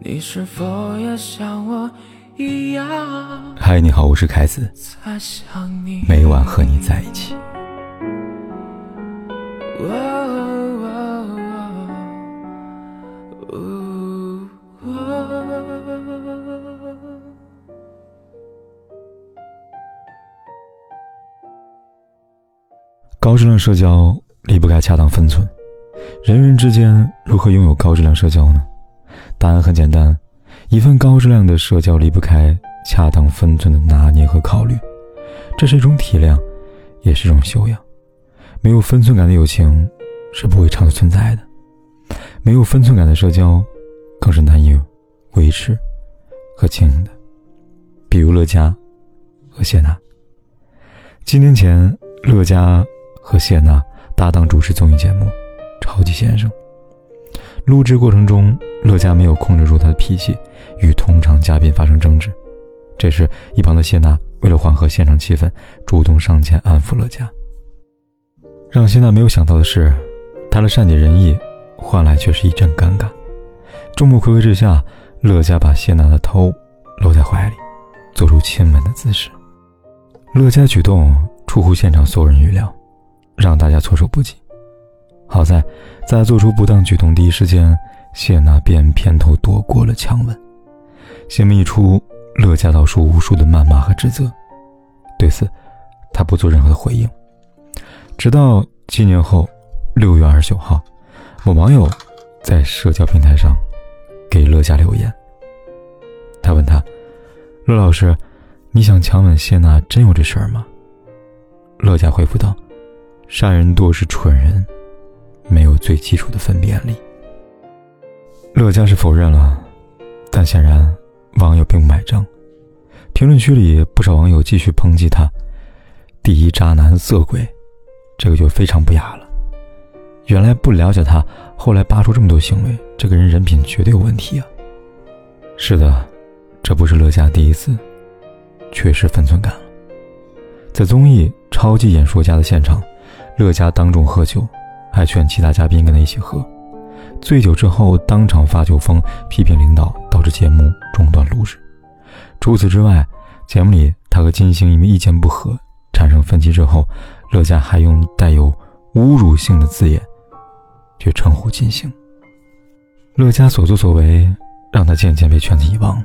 你是否也像我一样？嗨，你好，我是凯子，每晚和你在一起。高质量社交离不开恰当分寸，人与人之间如何拥有高质量社交呢？答案很简单，一份高质量的社交离不开恰当分寸的拿捏和考虑，这是一种体谅，也是一种修养。没有分寸感的友情是不会长久存在的，没有分寸感的社交更是难以维持和经营的。比如乐嘉和谢娜。几年前，乐嘉和谢娜搭档主持综艺节目《超级先生》。录制过程中，乐嘉没有控制住他的脾气，与同场嘉宾发生争执。这时，一旁的谢娜为了缓和现场气氛，主动上前安抚乐嘉。让谢娜没有想到的是，他的善解人意换来却是一阵尴尬。众目睽睽之下，乐嘉把谢娜的头搂在怀里，做出亲吻的姿势。乐嘉举动出乎现场所有人预料，让大家措手不及。好在，在做出不当举动第一时间，谢娜便偏头躲过了强吻。新闻一出，乐嘉遭受无数的谩骂和指责。对此，他不做任何的回应。直到七年后，六月二十九号，某网友在社交平台上给乐嘉留言。他问他：“乐老师，你想强吻谢娜，真有这事儿吗？”乐嘉回复道：“杀人多是蠢人。”没有最基础的分辨力。乐嘉是否认了，但显然网友并不买账。评论区里不少网友继续抨击他：“第一渣男色鬼”，这个就非常不雅了。原来不了解他，后来扒出这么多行为，这个人人品绝对有问题啊！是的，这不是乐嘉第一次缺失分寸感了。在综艺《超级演说家》的现场，乐嘉当众喝酒。还劝其他嘉宾跟他一起喝，醉酒之后当场发酒疯，批评领导，导致节目中断录制。除此之外，节目里他和金星因为意见不合产生分歧之后，乐嘉还用带有侮辱性的字眼去称呼金星。乐嘉所作所为让他渐渐被圈子遗忘了，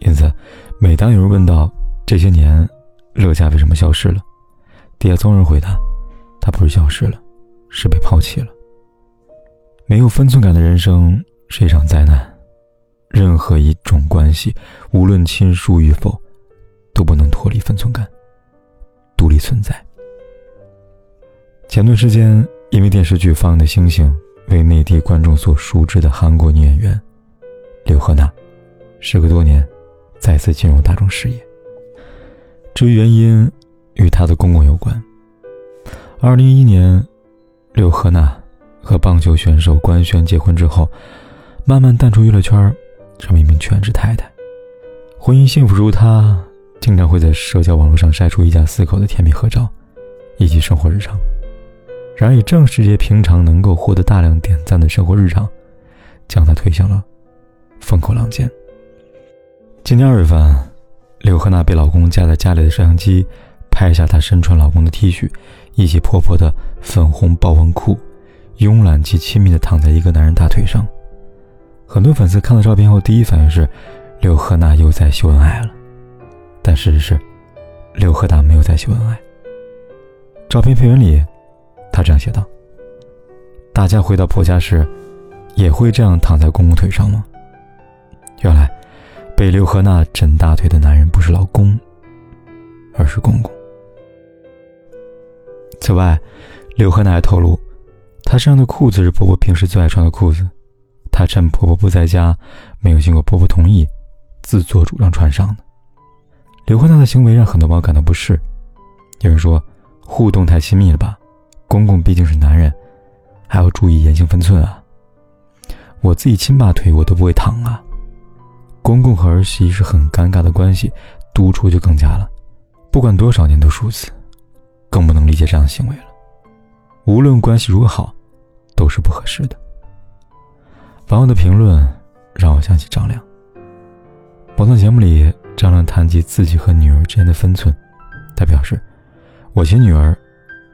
因此，每当有人问到这些年乐嘉为什么消失了，底下总有人回答：他不是消失了。是被抛弃了。没有分寸感的人生是一场灾难。任何一种关系，无论亲疏与否，都不能脱离分寸感，独立存在。前段时间，因为电视剧《放的星星》为内地观众所熟知的韩国女演员刘赫娜，时隔多年再次进入大众视野。至于原因，与她的公公有关。二零一一年。刘赫娜和棒球选手官宣结婚之后，慢慢淡出娱乐圈，成为一名全职太太。婚姻幸福如她，经常会在社交网络上晒出一家四口的甜蜜合照，以及生活日常。然而，也正是这些平常能够获得大量点赞的生活日常，将她推向了风口浪尖。今年二月份，刘赫娜被老公架在家里的摄像机。拍下她身穿老公的 T 恤，以及婆婆的粉红豹纹裤，慵懒及亲密地躺在一个男人大腿上。很多粉丝看到照片后，第一反应是刘赫娜又在秀恩爱了。但事实是，刘赫娜没有在秀恩爱。照片配文里，她这样写道：“大家回到婆家时，也会这样躺在公公腿上吗？”原来，被刘赫娜枕大腿的男人不是老公，而是公公。此外，刘赫娜还透露，她身上的裤子是婆婆平时最爱穿的裤子，她趁婆婆不在家，没有经过婆婆同意，自作主张穿上的。刘赫娜的行为让很多网友感到不适，有人说互动太亲密了吧，公公毕竟是男人，还要注意言行分寸啊。我自己亲爸腿我都不会躺啊，公公和儿媳是很尴尬的关系，独处就更加了，不管多少年都如此。更不能理解这样的行为了。无论关系如何好，都是不合适的。网友的评论让我想起张亮。某档节目里，张亮谈及自己和女儿之间的分寸，他表示：“我亲女儿，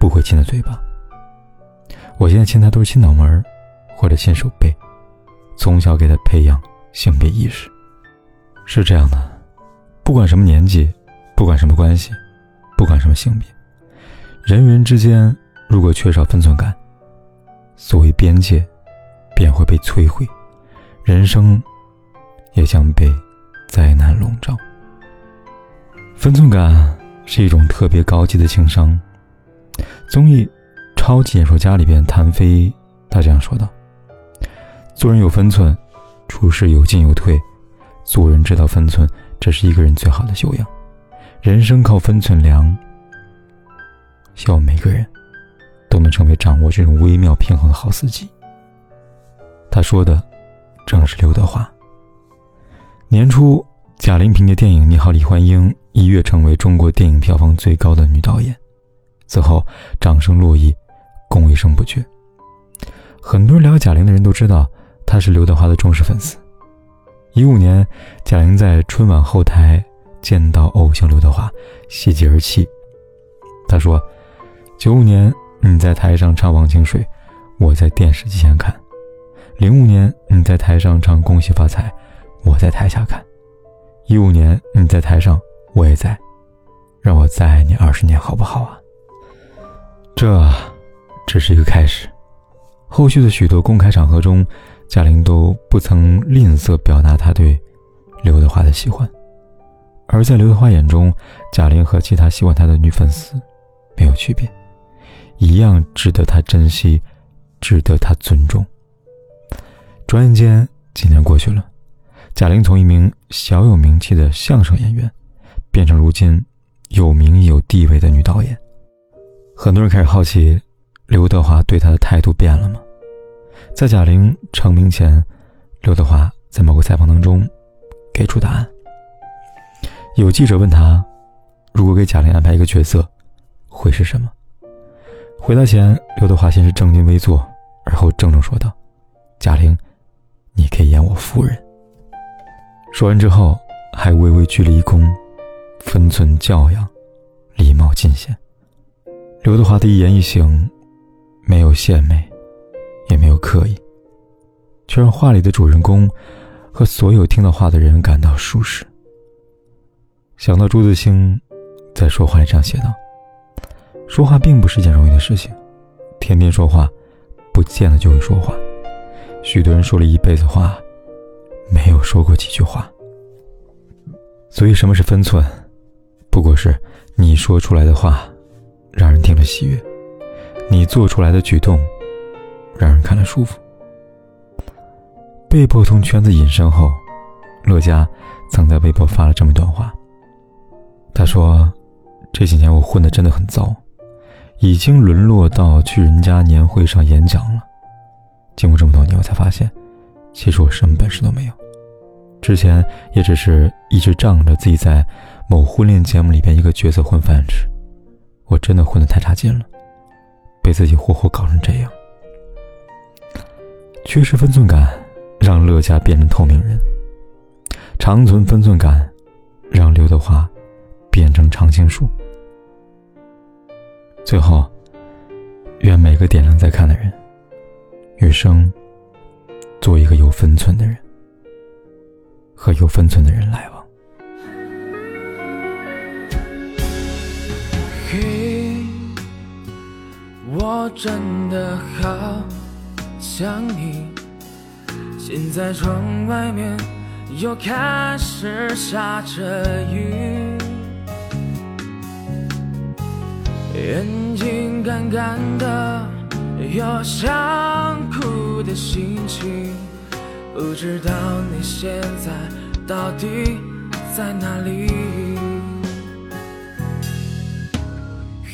不会亲她嘴巴。我现在亲她都是亲脑门或者亲手背。从小给她培养性别意识。是这样的，不管什么年纪，不管什么关系，不管什么性别，人与人之间如果缺少分寸感，所谓边界便会被摧毁，人生也将被。”灾难笼罩。分寸感是一种特别高级的情商。综艺《超级演说家》里边，谭飞他这样说道：“做人有分寸，处事有进有退，做人知道分寸，这是一个人最好的修养。人生靠分寸量。希望每个人都能成为掌握这种微妙平衡的好司机。”他说的正是刘德华。年初，贾玲凭借电影《你好，李焕英》一跃成为中国电影票房最高的女导演。此后，掌声落溢，恭维声不绝。很多人聊贾玲的人都知道，她是刘德华的忠实粉丝。一五年，贾玲在春晚后台见到偶像刘德华，喜极而泣。她说：“九五年你在台上唱《忘情水》，我在电视机前看；零五年你在台上唱《恭喜发财》。”我在台下看，一五年你在台上，我也在，让我再爱你二十年，好不好啊？这只是一个开始，后续的许多公开场合中，贾玲都不曾吝啬表达她对刘德华的喜欢，而在刘德华眼中，贾玲和其他喜欢他的女粉丝没有区别，一样值得他珍惜，值得他尊重。转眼间，几年过去了。贾玲从一名小有名气的相声演员，变成如今有名有地位的女导演。很多人开始好奇，刘德华对她的态度变了吗？在贾玲成名前，刘德华在某个采访当中给出答案。有记者问他，如果给贾玲安排一个角色，会是什么？回答前，刘德华先是正襟危坐，而后郑重说道：“贾玲，你可以演我夫人。”说完之后，还微微鞠了一躬，分寸教养，礼貌尽显。刘德华的一言一行，没有献媚，也没有刻意，却让画里的主人公和所有听到话的人感到舒适。想到朱自清在说话里这样写道：“说话并不是件容易的事情，天天说话，不见得就会说话。许多人说了一辈子话。”没有说过几句话，所以什么是分寸？不过是你说出来的话，让人听了喜悦；你做出来的举动，让人看了舒服。被迫从圈子隐身后，乐嘉曾在微博发了这么一段话。他说：“这几年我混的真的很糟，已经沦落到去人家年会上演讲了。经过这么多年，我才发现。”其实我什么本事都没有，之前也只是一直仗着自己在某婚恋节目里边一个角色混饭吃，我真的混得太差劲了，被自己活活搞成这样。缺失分寸感，让乐嘉变成透明人；长存分寸感，让刘德华变成常青树。最后，愿每个点亮在看的人，余生。做一个有分寸的人，和有分寸的人来往。嘿，我真的好想你。现在窗外面又开始下着雨，眼睛干干的。有想哭的心情，不知道你现在到底在哪里？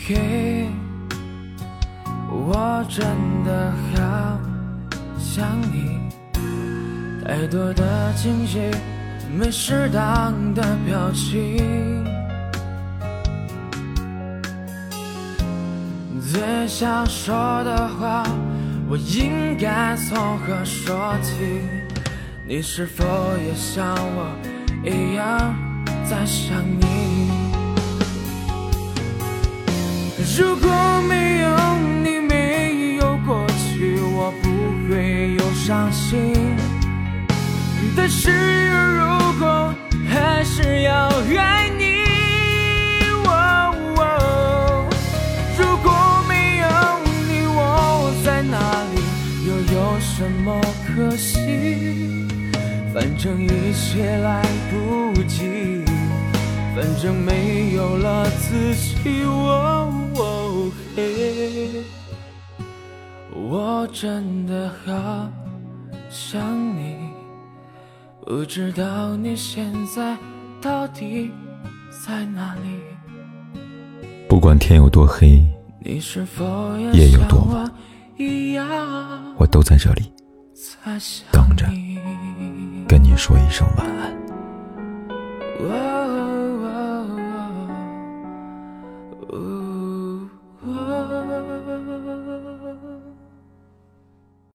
嘿，我真的好想你，太多的惊喜，没适当的表情。最想说的话，我应该从何说起？你是否也像我一样在想你？如果没有你，没有过去，我不会有伤心。但是反正一切来不及，反正没有了自己。哦嘿，我真的好想你，不知道你现在到底在哪里？不管天有多黑，你是否夜有多晚，我都在这里。等着，跟你说一声晚安。